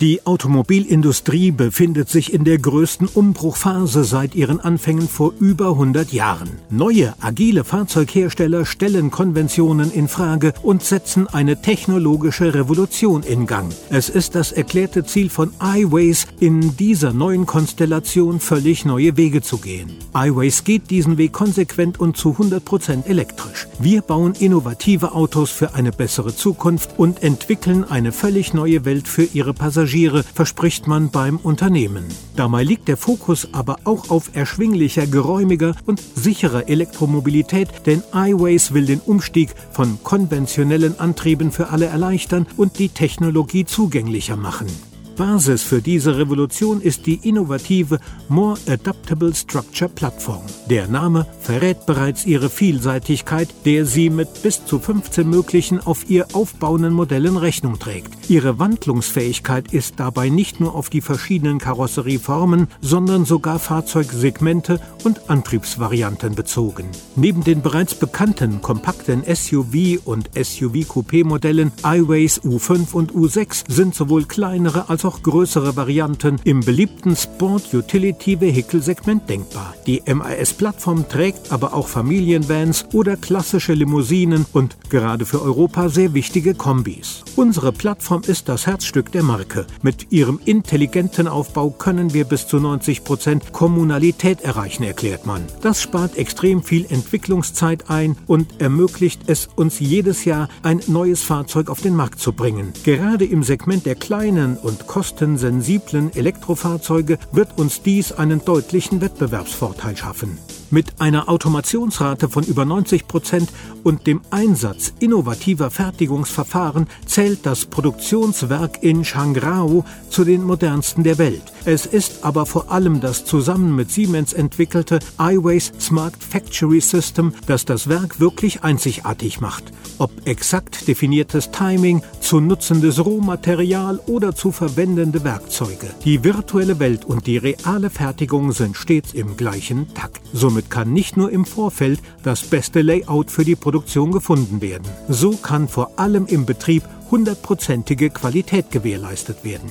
Die Automobilindustrie befindet sich in der größten Umbruchphase seit ihren Anfängen vor über 100 Jahren. Neue, agile Fahrzeughersteller stellen Konventionen in Frage und setzen eine technologische Revolution in Gang. Es ist das erklärte Ziel von iWays, in dieser neuen Konstellation völlig neue Wege zu gehen. iWays geht diesen Weg konsequent und zu 100% elektrisch. Wir bauen innovative Autos für eine bessere Zukunft und entwickeln eine völlig neue Welt für ihre Passagiere Passagiere verspricht man beim Unternehmen. Dabei liegt der Fokus aber auch auf erschwinglicher, geräumiger und sicherer Elektromobilität, denn iWays will den Umstieg von konventionellen Antrieben für alle erleichtern und die Technologie zugänglicher machen. Basis für diese Revolution ist die innovative More Adaptable Structure Plattform. Der Name verrät bereits ihre Vielseitigkeit, der sie mit bis zu 15 möglichen auf ihr aufbauenden Modellen Rechnung trägt. Ihre Wandlungsfähigkeit ist dabei nicht nur auf die verschiedenen Karosserieformen, sondern sogar Fahrzeugsegmente und Antriebsvarianten bezogen. Neben den bereits bekannten kompakten SUV und SUV-Coupé-Modellen iWays U5 und U6 sind sowohl kleinere als auch noch größere Varianten im beliebten Sport-Utility-Vehicle-Segment denkbar. Die MAS-Plattform trägt aber auch Familienvans oder klassische Limousinen und gerade für Europa sehr wichtige Kombis. Unsere Plattform ist das Herzstück der Marke. Mit ihrem intelligenten Aufbau können wir bis zu 90 Prozent Kommunalität erreichen, erklärt man. Das spart extrem viel Entwicklungszeit ein und ermöglicht es uns jedes Jahr ein neues Fahrzeug auf den Markt zu bringen. Gerade im Segment der kleinen und kostensensiblen Elektrofahrzeuge wird uns dies einen deutlichen Wettbewerbsvorteil schaffen. Mit einer Automationsrate von über 90 Prozent und dem Einsatz innovativer Fertigungsverfahren zählt das Produktionswerk in Changrao zu den modernsten der Welt. Es ist aber vor allem das zusammen mit Siemens entwickelte iWays Smart Factory System, das das Werk wirklich einzigartig macht. Ob exakt definiertes Timing, zu nutzendes Rohmaterial oder zu verwendende Werkzeuge. Die virtuelle Welt und die reale Fertigung sind stets im gleichen Takt. Somit kann nicht nur im Vorfeld das beste Layout für die Produktion gefunden werden. So kann vor allem im Betrieb hundertprozentige Qualität gewährleistet werden.